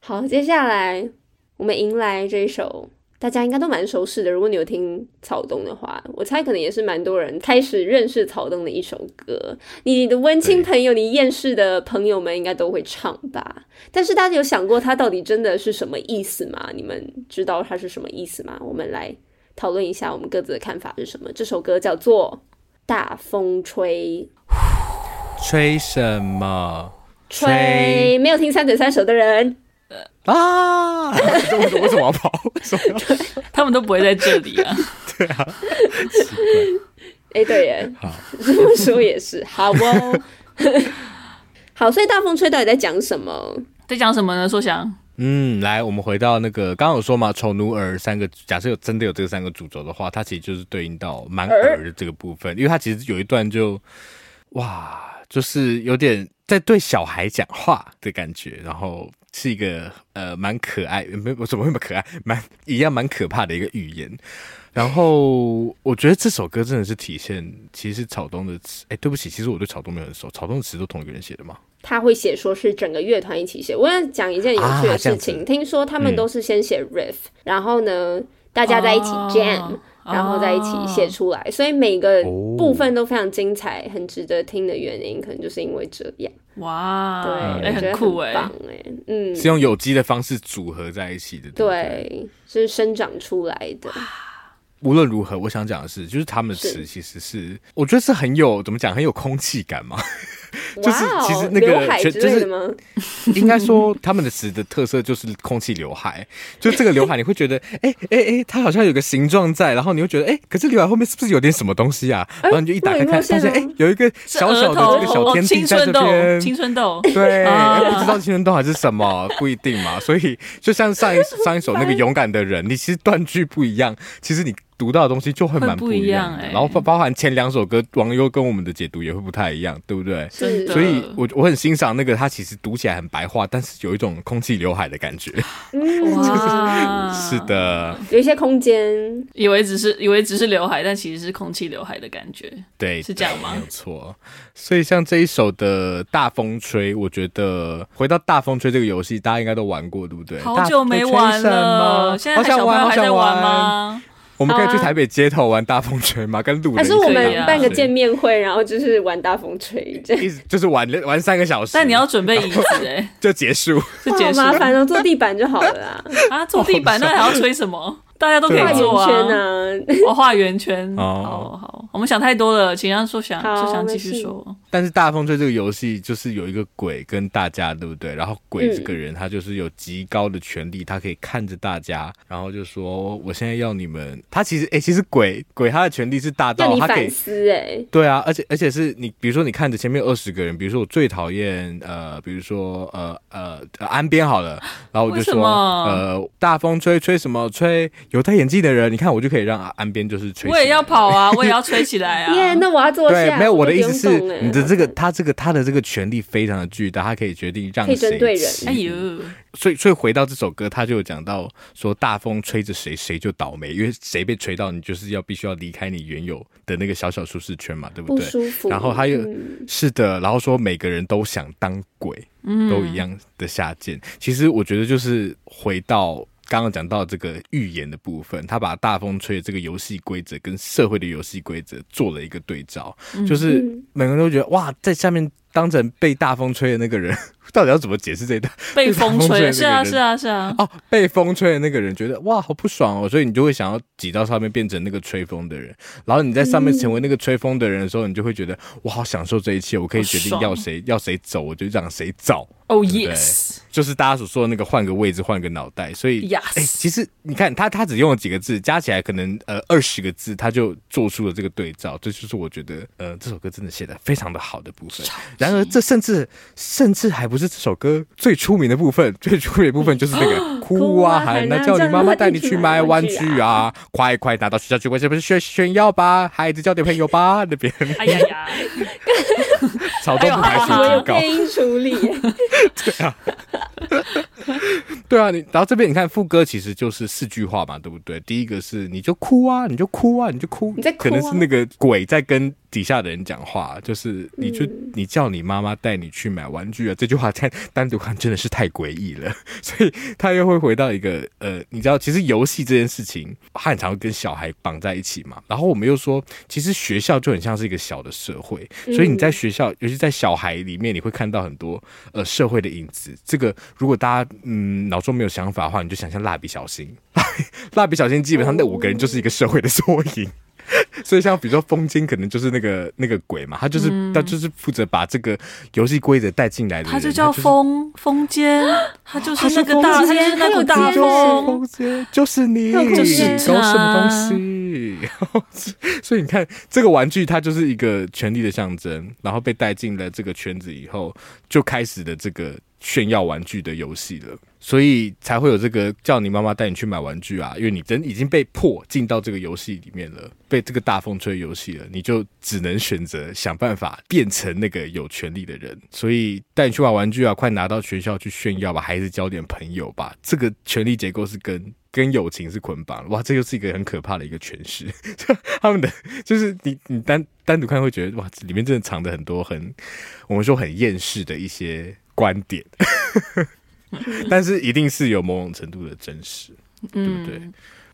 好，接下来我们迎来这一首。大家应该都蛮熟悉的，如果你有听草东的话，我猜可能也是蛮多人开始认识草东的一首歌。你的温青朋友，你厌世的朋友们应该都会唱吧？但是大家有想过它到底真的是什么意思吗？你们知道它是什么意思吗？我们来讨论一下，我们各自的看法是什么？这首歌叫做《大风吹》，吹什么？吹？没有听三嘴三舌的人。啊！为什么为什么要跑？为什么要？他们都不会在这里啊。对啊，哎、欸，对耶，好，这么说也是，好哦。好，所以大风吹到底在讲什么？在讲什么呢？说想，嗯，来，我们回到那个刚刚有说嘛，丑奴儿三个，假设有真的有这三个主轴的话，它其实就是对应到蛮儿的这个部分，因为它其实有一段就哇，就是有点在对小孩讲话的感觉，然后。是一个呃蛮可爱，没我怎么会那么可爱，蛮一样蛮可怕的一个语言。然后我觉得这首歌真的是体现，其实是草东的词。哎，对不起，其实我对草东没有很熟。草东的词都同一个人写的吗？他会写说是整个乐团一起写。我要讲一件有趣的事情，啊、听说他们都是先写 riff，、嗯、然后呢大家在一起 jam，、啊、然后在一起写出来，所以每个部分都非常精彩，哦、很值得听的原因，可能就是因为这样。哇，对，很酷哎，哎，嗯，是用有机的方式组合在一起的，对，对，是生长出来的。无论如何，我想讲的是，就是他们的词其实是，是我觉得是很有怎么讲，很有空气感嘛。就是其实那个全就是 应该说他们的词的特色就是空气刘海，就这个刘海你会觉得哎哎哎，它好像有个形状在，然后你会觉得哎、欸，可是刘海后面是不是有点什么东西啊？然后你就一打开看，发现哎，有一个小小的这个小天地在这边，青春痘，对，不知道青春痘还是什么，不一定嘛。所以就像上一上一首那个勇敢的人，你其实断句不一样，其实你。读到的东西就会蛮不一样，欸，然后包包含前两首歌，网友跟我们的解读也会不太一样，对不对？是的。所以我我很欣赏那个，他其实读起来很白话，但是有一种空气刘海的感觉。哇，是的，有一些空间，以为只是以为只是刘海，但其实是空气刘海的感觉。对，是这样吗？没有错。所以像这一首的大风吹，我觉得回到大风吹这个游戏，大家应该都玩过，对不对？好久没玩了，现在小朋友还在玩吗？我们可以去台北街头玩大风吹吗？跟路人还是我们办个见面会，然后就是玩大风吹，这意思就是玩玩三个小时。但你要准备椅子哎，就结束，就结束。麻烦哦，坐地板就好了啦。啊，坐地板那还要吹什么？大家都可以做啊！我画圆圈，好好，我们想太多了，请让说想说想继续说。但是大风吹这个游戏就是有一个鬼跟大家，对不对？然后鬼这个人他就是有极高的权力，他可以看着大家，然后就说：“我现在要你们。”他其实哎，其实鬼鬼他的权力是大到他可以思哎，对啊，而且而且是你，比如说你看着前面二十个人，比如说我最讨厌呃，比如说呃呃安边好了，然后我就说呃大风吹吹什么吹。有戴眼镜的人，你看我就可以让岸边就是吹。我也要跑啊，我也要吹起来啊！耶，yeah, 那我要坐下。对，没有我的意思是，你的这个他这个他的这个权力非常的巨大，他可以决定让谁针对人。哎呦，所以所以回到这首歌，他就有讲到说大风吹着谁谁就倒霉，因为谁被吹到，你就是要必须要离开你原有的那个小小舒适圈嘛，对不对？不舒服。然后他又、嗯、是的，然后说每个人都想当鬼，嗯、都一样的下贱。其实我觉得就是回到。刚刚讲到这个预言的部分，他把大风吹的这个游戏规则跟社会的游戏规则做了一个对照，嗯、就是每个人都觉得哇，在下面当成被大风吹的那个人，到底要怎么解释这一段？被 风吹，是啊，是啊，是啊。哦，被风吹的那个人觉得哇，好不爽哦，所以你就会想要挤到上面变成那个吹风的人，然后你在上面成为那个吹风的人的时候，你就会觉得我好享受这一切，我可以决定要谁要谁走，我就让谁走。哦、oh, yes，就是大家所说的那个换个位置，换个脑袋。所以，哎 Yes.、欸，其实你看他，他只用了几个字，加起来可能呃二十个字，他就做出了这个对照。这就是我觉得呃这首歌真的写的非常的好的部分。然而，这甚至甚至还不是这首歌最出名的部分，最出名的部分就是这个哭啊喊啊，叫你妈妈带你去买玩具啊，快快拿到学校去，为什么是炫炫耀吧？孩子交点朋友吧，那边。哎呀呀，草东不排除提高。配音处理。对啊，对啊，你然后这边你看副歌其实就是四句话嘛，对不对？第一个是你就哭啊，你就哭啊，你就哭，你在哭啊，可能是那个鬼在跟底下的人讲话，就是你就你叫你妈妈带你去买玩具啊，这句话在单独看真的是太诡异了，所以他又会回到一个呃，你知道，其实游戏这件事情，他很常会跟小孩绑在一起嘛。然后我们又说，其实学校就很像是一个小的社会，所以你在学校，尤其在小孩里面，你会看到很多呃社会的影子。这个如果大家嗯脑中没有想法的话，你就想象蜡笔小新，蜡笔小新基本上那五个人就是一个社会的缩影。所以像比如说风间可能就是那个那个鬼嘛，他就是、嗯、他就是负责把这个游戏规则带进来的，他就叫风风间，他就是那个大，他就是那个大风，风间就是你，就是搞什么东西？所以你看，这个玩具它就是一个权力的象征，然后被带进了这个圈子以后，就开始的这个炫耀玩具的游戏了。所以才会有这个叫你妈妈带你去买玩具啊，因为你真已经被迫进到这个游戏里面了，被这个大风吹游戏了，你就只能选择想办法变成那个有权利的人。所以带你去买玩具啊，快拿到学校去炫耀吧，还是交点朋友吧。这个权力结构是跟跟友情是捆绑。哇，这就是一个很可怕的一个诠释。他们的就是你你单单独看会觉得哇，里面真的藏着很多很我们说很厌世的一些观点。但是一定是有某种程度的真实，对不对？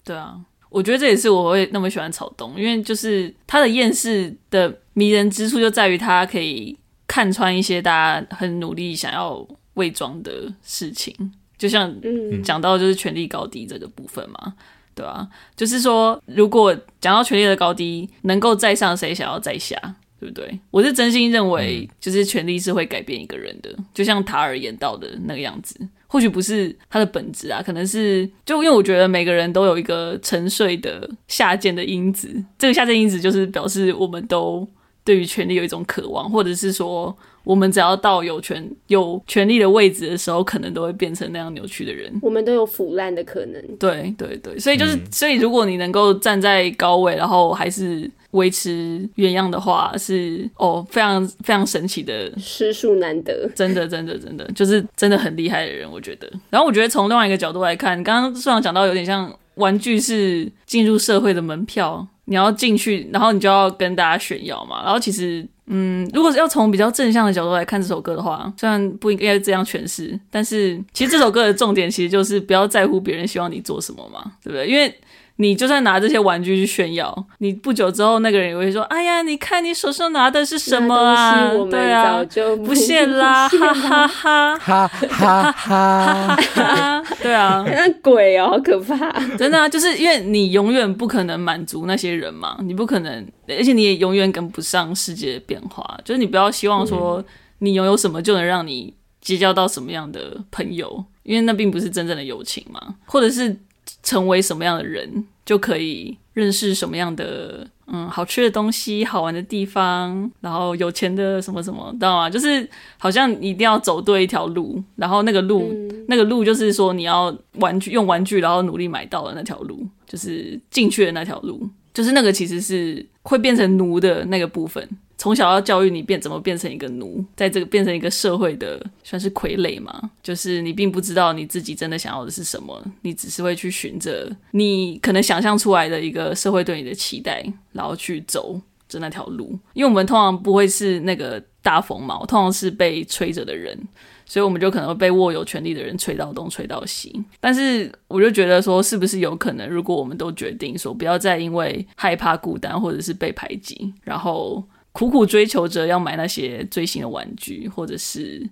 对啊，我觉得这也是我会那么喜欢草东，因为就是他的厌世的迷人之处就在于他可以看穿一些大家很努力想要伪装的事情，就像讲到就是权力高低这个部分嘛，对吧？就是说，如果讲到权力的高低，能够在上，谁想要在下？对不对？我是真心认为，就是权力是会改变一个人的，嗯、就像塔尔演到的那个样子。或许不是他的本质啊，可能是就因为我觉得每个人都有一个沉睡的下贱的因子，这个下贱因子就是表示我们都对于权力有一种渴望，或者是说。我们只要到有权有权力的位置的时候，可能都会变成那样扭曲的人。我们都有腐烂的可能。对对对，所以就是，嗯、所以如果你能够站在高位，然后还是维持原样的话，是哦，非常非常神奇的，实属难得。真的真的真的，就是真的很厉害的人，我觉得。然后我觉得从另外一个角度来看，刚刚虽然讲到有点像玩具是进入社会的门票，你要进去，然后你就要跟大家炫耀嘛。然后其实。嗯，如果要从比较正向的角度来看这首歌的话，虽然不应该这样诠释，但是其实这首歌的重点其实就是不要在乎别人希望你做什么嘛，对不对？因为。你就算拿这些玩具去炫耀，你不久之后那个人也会说：“哎呀，你看你手上拿的是什么啊？”对啊，不屑啦，哈哈哈，哈哈哈哈，对啊，那鬼哦，好可怕！真的啊，就是因为你永远不可能满足那些人嘛，你不可能，而且你也永远跟不上世界的变化。就是你不要希望说你拥有什么就能让你结交到什么样的朋友，因为那并不是真正的友情嘛，或者是。成为什么样的人，就可以认识什么样的嗯好吃的东西、好玩的地方，然后有钱的什么什么，知道吗？就是好像你一定要走对一条路，然后那个路，嗯、那个路就是说你要玩具用玩具，然后努力买到的那条路，就是进去的那条路，就是那个其实是会变成奴的那个部分。从小要教育你变怎么变成一个奴，在这个变成一个社会的算是傀儡嘛，就是你并不知道你自己真的想要的是什么，你只是会去循着你可能想象出来的一个社会对你的期待，然后去走着那条路。因为我们通常不会是那个大风嘛，我通常是被吹着的人，所以我们就可能会被握有权力的人吹到东吹到西。但是我就觉得说，是不是有可能，如果我们都决定说不要再因为害怕孤单或者是被排挤，然后。苦苦追求着要买那些最新的玩具，或者是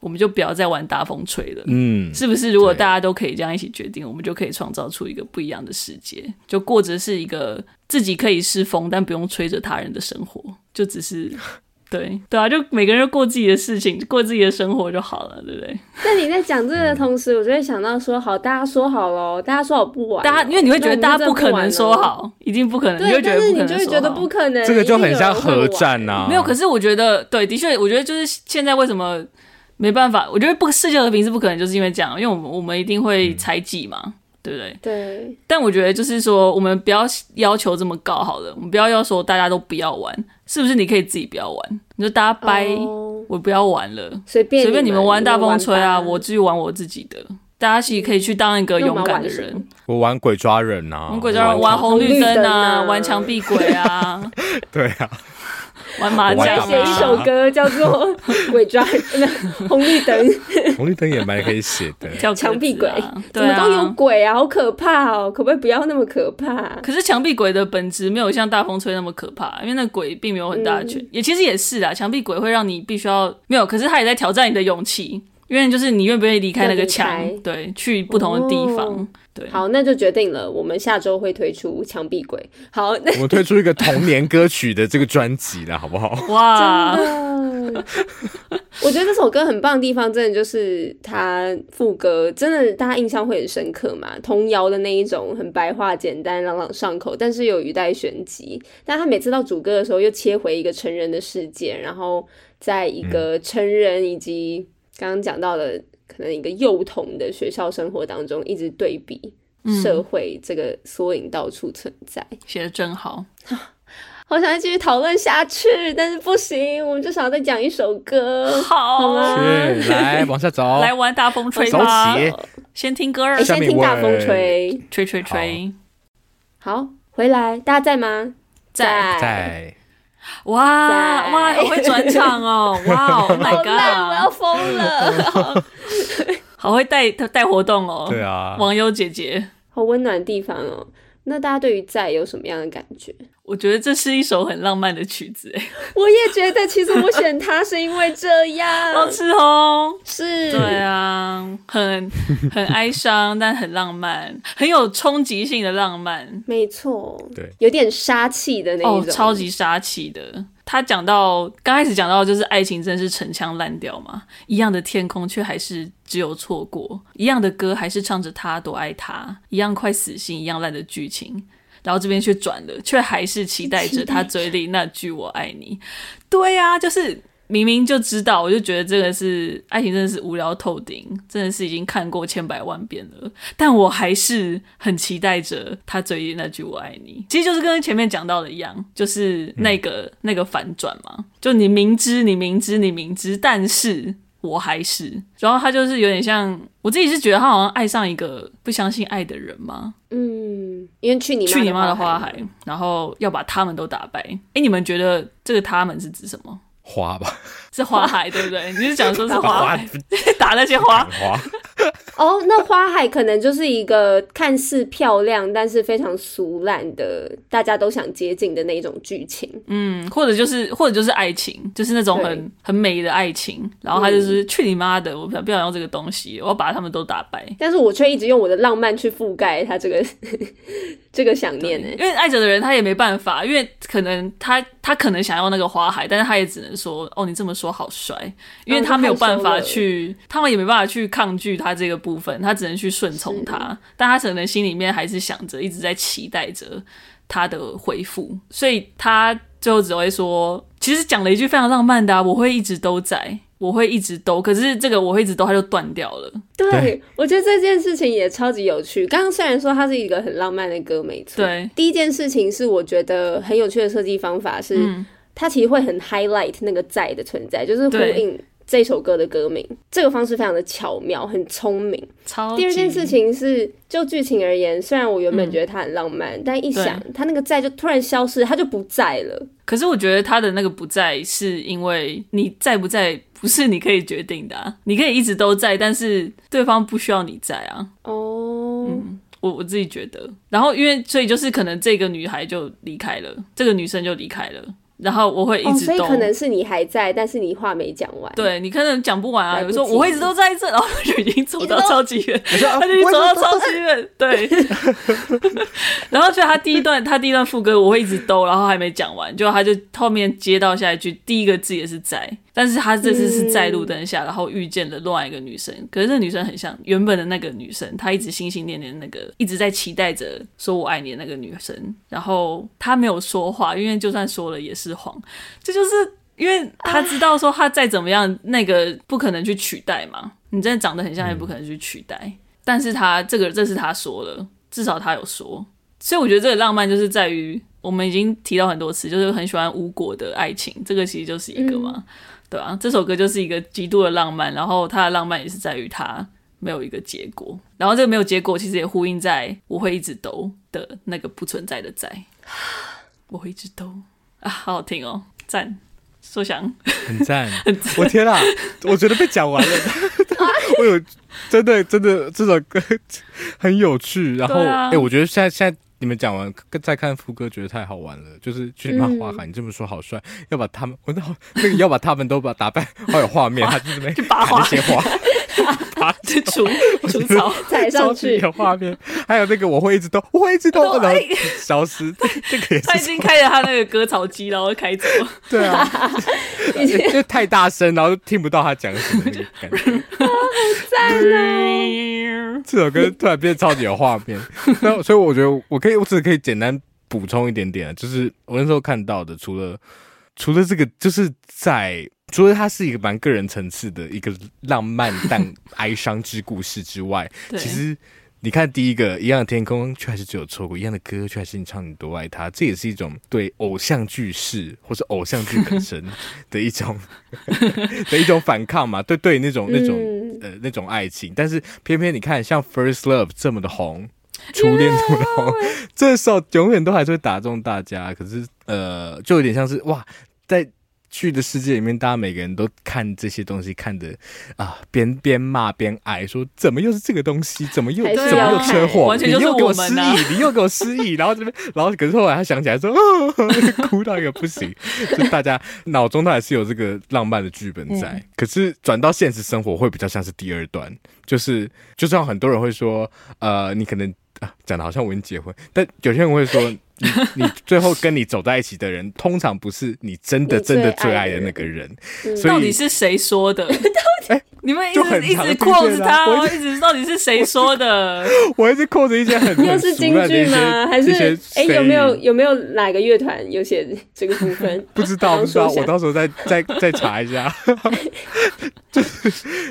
我们就不要再玩大风吹了。嗯，是不是？如果大家都可以这样一起决定，我们就可以创造出一个不一样的世界，就过着是一个自己可以是风，但不用吹着他人的生活，就只是。对对啊，就每个人就过自己的事情，过自己的生活就好了，对不对？那你在讲这个的同时，我就会想到说，好，大家说好了，大家说好不玩，大家因为你会觉得大家不可能说好，一定不可能，对，但是你就会觉得不可能，这个就很像核战啊。没有，可是我觉得，对，的确，我觉得就是现在为什么没办法？我觉得不世界和平是不可能，就是因为这样，因为我们我们一定会猜忌嘛。嗯对不对？对。但我觉得就是说，我们不要要求这么高，好了，我们不要要求大家都不要玩，是不是？你可以自己不要玩，你说大家掰，oh, 我不要玩了，随便随便你们玩大风吹啊，我继续玩我自己的。大家其实可以去当一个勇敢的人。我玩鬼抓人啊，玩鬼抓人，玩红绿灯啊，玩墙壁鬼啊。对啊。玩麻将，再写一首歌叫做 《鬼抓那》，红绿灯，红绿灯也蛮可以写的。叫墙壁鬼，怎么都有鬼啊，好可怕哦！可不可以不要那么可怕？可是墙壁鬼的本质没有像大风吹那么可怕，因为那鬼并没有很大的权，也其实也是啊。墙壁鬼会让你必须要没有，可是他也在挑战你的勇气。因为就是你愿不愿意离开那个墙，对，去不同的地方，哦对。好，那就决定了，我们下周会推出墙壁鬼。好，那我们推出一个童年歌曲的这个专辑了，好不好？哇，我觉得这首歌很棒的地方，真的就是它副歌，真的大家印象会很深刻嘛。童谣的那一种很白话简单、朗朗上口，但是有语带玄机。但他每次到主歌的时候，又切回一个成人的世界，然后在一个成人以及刚刚讲到的可能一个幼童的学校生活当中，一直对比社会这个缩影到处存在。写的真好。好想再继续讨论下去，但是不行，我们至少要再讲一首歌。好好吗，来 往下走，来玩大风吹走吧。起先听歌儿先听大风吹。吹吹吹。好，回来，大家在吗？在在哇哇，好会转场哦！哇，Oh 好 my 累，我要 god，我要疯了，好 好会带带活动哦。对啊，网友姐姐，好温暖的地方哦。那大家对于在有什么样的感觉？我觉得这是一首很浪漫的曲子，哎，我也觉得，其实我选它是因为这样，好吃哦。是，对啊，很很哀伤，但很浪漫，很有冲击性的浪漫。没错，对，有点杀气的那种，超级杀气的。他讲到刚开始讲到就是爱情真是陈腔滥调嘛，一样的天空却还是只有错过，一样的歌还是唱着他多爱他，一样快死心，一样烂的剧情，然后这边却转了，却还是期待着他嘴里那句我爱你。对呀、啊，就是。明明就知道，我就觉得这个是爱情，真的是无聊透顶，真的是已经看过千百万遍了。但我还是很期待着他嘴里那句“我爱你”，其实就是跟前面讲到的一样，就是那个、嗯、那个反转嘛。就你明知你明知你明知，但是我还是，然后他就是有点像我自己是觉得他好像爱上一个不相信爱的人嘛。嗯，因为去你去你妈的花海，然后要把他们都打败。哎，你们觉得这个他们是指什么？花吧，是花海对不对？你是讲说是花海，花 打那些花花。哦，那花海可能就是一个看似漂亮，但是非常俗烂的，大家都想接近的那种剧情。嗯，或者就是或者就是爱情，就是那种很很美的爱情。然后他就是、嗯、去你妈的，我不想不想用这个东西，我要把他们都打败。但是我却一直用我的浪漫去覆盖他这个 这个想念呢，因为爱着的人他也没办法，因为可能他他可能想要那个花海，但是他也只能说哦，你这么说好帅，因为他没有办法去，他们也没办法去抗拒他这个。部分他只能去顺从他，但他可能心里面还是想着，一直在期待着他的回复，所以他最后只会说，其实讲了一句非常浪漫的、啊，我会一直都在，我会一直都，可是这个我会一直都，他就断掉了。对，对我觉得这件事情也超级有趣。刚刚虽然说它是一个很浪漫的歌，没错。对，第一件事情是我觉得很有趣的设计方法是，嗯、它其实会很 highlight 那个在的存在，就是呼应。这首歌的歌名，这个方式非常的巧妙，很聪明。超。第二件事情是，就剧情而言，虽然我原本觉得它很浪漫，嗯、但一想，它那个在就突然消失，它就不在了。可是我觉得他的那个不在，是因为你在不在不是你可以决定的、啊，你可以一直都在，但是对方不需要你在啊。哦，嗯，我我自己觉得。然后因为所以就是可能这个女孩就离开了，这个女生就离开了。然后我会一直都、哦，所以可能是你还在，但是你话没讲完。对，你可能讲不完啊。有时候我会一直都在这，然后就已经走到超级远，他就已经走到超级远。对。然后所以他第一段，他第一段副歌我会一直兜，然后还没讲完，就他就后面接到下一句，第一个字也是在。但是他这次是在路灯下，嗯、然后遇见了另外一个女生。可是这个女生很像原本的那个女生，她一直心心念念那个，一直在期待着说我爱你的那个女生。然后她没有说话，因为就算说了也是谎。这就是因为她知道说她再怎么样，那个不可能去取代嘛。你真的长得很像，也不可能去取代。嗯、但是她这个这是她说了，至少她有说。所以我觉得这个浪漫就是在于，我们已经提到很多次，就是很喜欢无果的爱情。这个其实就是一个嘛。嗯对啊，这首歌就是一个极度的浪漫，然后它的浪漫也是在于它没有一个结果，然后这个没有结果其实也呼应在我会一直都的那个不存在的在，我会一直都啊，好好听哦，赞，说想 很赞，我天啊，我觉得被讲完了，我有真的真的这首歌很有趣，然后哎、啊。欸，我觉得现在现在。你们讲完再看副歌，觉得太好玩了。就是去你妈花海，你这么说好帅，要把他们，我那那个要把他们都把打败，好 有画面，他就是没 去拔花那些花。爬去除除草，踩上去有画面。还有那个我会一直动，我会一直动，都然后消失。这个也是。他已经开着他那个割草机，然后开走。对啊，就太大声，然后听不到他讲什么那个感觉。好赞哦！这首歌突然变得超级有画面。那所以我觉得我可以，我只可以简单补充一点点，就是我那时候看到的，除了除了这个，就是在。除了它是一个蛮个人层次的一个浪漫但 哀伤之故事之外，其实你看第一个一样的天空，却还是只有错过；一样的歌，却还是你唱你多爱他。这也是一种对偶像剧式或是偶像剧本身 的一种 的一种反抗嘛？对对，那种那种呃那种爱情，但是偏偏你看像 First Love 这么的红，初恋这么的红，这首永远都还是会打中大家。可是呃，就有点像是哇，在。剧的世界里面，大家每个人都看这些东西，看的啊，边边骂边挨，说怎么又是这个东西？怎么又怎么又车祸？你又给我失忆，你又给我失忆，然后这边，然后可是后来他想起来说，哦、哭到一个不行。就大家脑中都还是有这个浪漫的剧本在，嗯、可是转到现实生活会比较像是第二段，就是就像很多人会说，呃，你可能啊讲的好像我已经结婚，但有些人会说。你 你最后跟你走在一起的人，通常不是你真的真的最爱的那个人。嗯、所以到底是谁说的？哎、你们一直一直 quote 他，我一直到底是谁说的？我一直 quote 一些很又是京剧吗？还是哎、欸、有没有有没有哪个乐团有写这个部分？不知道不知道，我到时候再再再查一下。就是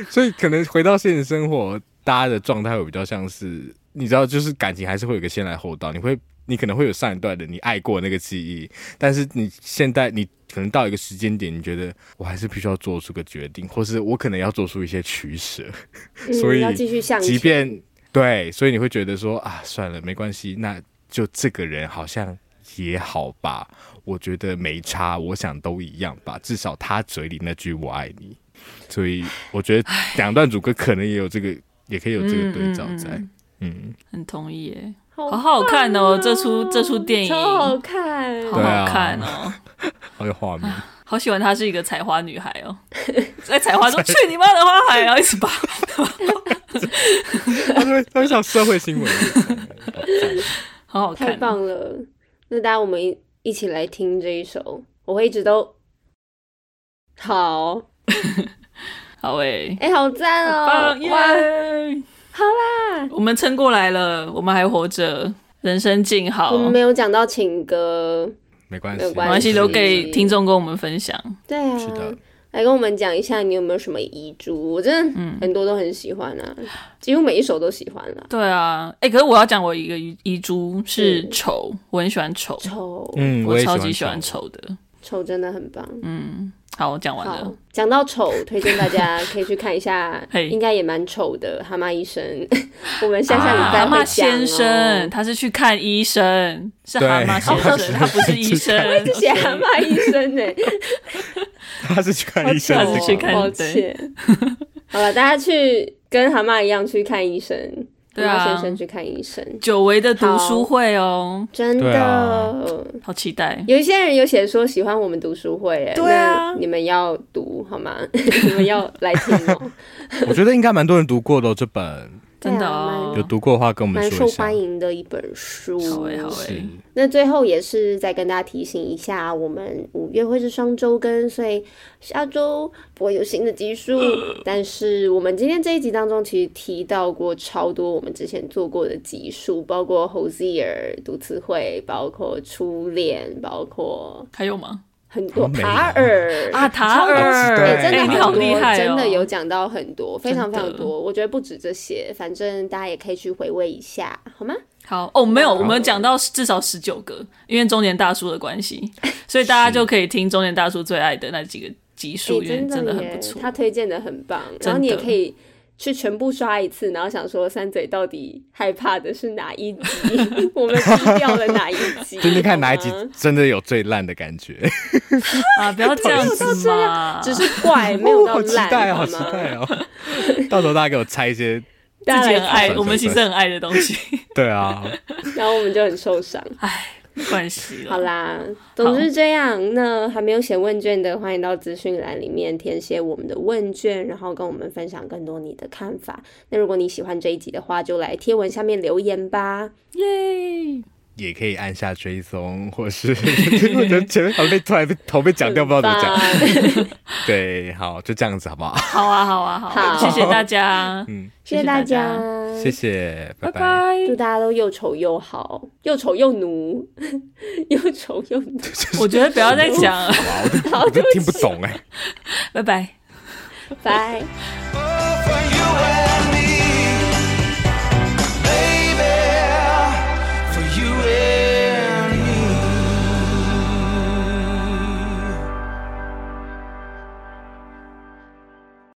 所以可能回到现实生活，大家的状态会比较像是，你知道，就是感情还是会有个先来后到，你会。你可能会有上一段的你爱过那个记忆，但是你现在你可能到一个时间点，你觉得我还是必须要做出个决定，或是我可能要做出一些取舍，嗯、所以要继续向前。即便对，所以你会觉得说啊，算了，没关系，那就这个人好像也好吧，我觉得没差，我想都一样吧，至少他嘴里那句我爱你，所以我觉得两段主歌可能也有这个，也可以有这个对照在，嗯，很同意耶。好好看哦，这出这出电影。超好看，好好看哦，好有画面，好喜欢她是一个采花女孩哦，在采花说去你妈的花海，然后一直拔，他会他会像社会新闻，好好看，太棒了！那大家我们一一起来听这一首，我会一直都好。好诶，哎，好赞哦，哇！好啦，我们撑过来了，我们还活着，人生静好。我们没有讲到情歌，没关系，没关系，留给听众跟我们分享。对啊，是的，来跟我们讲一下，你有没有什么遗珠？我真的很多都很喜欢啊，嗯、几乎每一首都喜欢了。对啊，哎、欸，可是我要讲我一个遗珠是丑，嗯、我很喜欢丑，丑，嗯，我超级喜欢丑的，丑真的很棒，嗯。好，我讲完了。讲到丑，推荐大家 可以去看一下，应该也蛮丑的《蛤蟆医生》。我们下下礼拜会讲、蛤蟆先生，他是去看医生，是蛤蟆先生，他不是医生。我一直写蛤蟆医生呢、欸，他是去看医生，他是去看医生。抱歉。好了，大家去跟蛤蟆一样去看医生。对啊，先生去看医生。久违的读书会哦，真的，啊、好期待。有一些人有写说喜欢我们读书会，哎，对啊，你们要读好吗？你们要来听哦。我觉得应该蛮多人读过的这本。真的哦，有读过的话跟我们说一下。蛮受欢迎的一本书，好诶好诶。那最后也是再跟大家提醒一下，我们五月会是双周更，所以下周不会有新的集数。但是我们今天这一集当中，其实提到过超多我们之前做过的集数，包括 Hosier 读词汇，包括初恋，包括还有吗？很多塔尔啊，塔尔，对，真的好厉害，真的有讲到很多，非常非常多。我觉得不止这些，反正大家也可以去回味一下，好吗？好哦，没有，我们讲到至少十九个，因为中年大叔的关系，所以大家就可以听中年大叔最爱的那几个集数，因为真的很不错，他推荐的很棒，然后你也可以。去全部刷一次，然后想说三嘴到底害怕的是哪一集？我们踢掉了哪一集？听听看哪一集真的有最烂的感觉啊！不要这样子嘛，只是怪，没有到烂。好期待哦，好期待哦！到时候大家给我猜一些自己很爱，我们其实很爱的东西。对啊，然后我们就很受伤。唉，没 关系。好啦，总是这样。那还没有写问卷的，欢迎到资讯栏里面填写我们的问卷，然后跟我们分享更多你的看法。那如果你喜欢这一集的话，就来贴文下面留言吧。耶！也可以按下追踪，或是我觉得前面好像被突然被头被讲掉，不知道怎么讲。对，好，就这样子，好不好？好啊，好啊，好，好，谢谢大家，嗯，谢谢大家，谢谢，拜拜，拜，祝大家都又丑又好，又丑又奴，又丑又奴。我觉得不要再讲了，好，我都听不懂哎，拜拜，拜。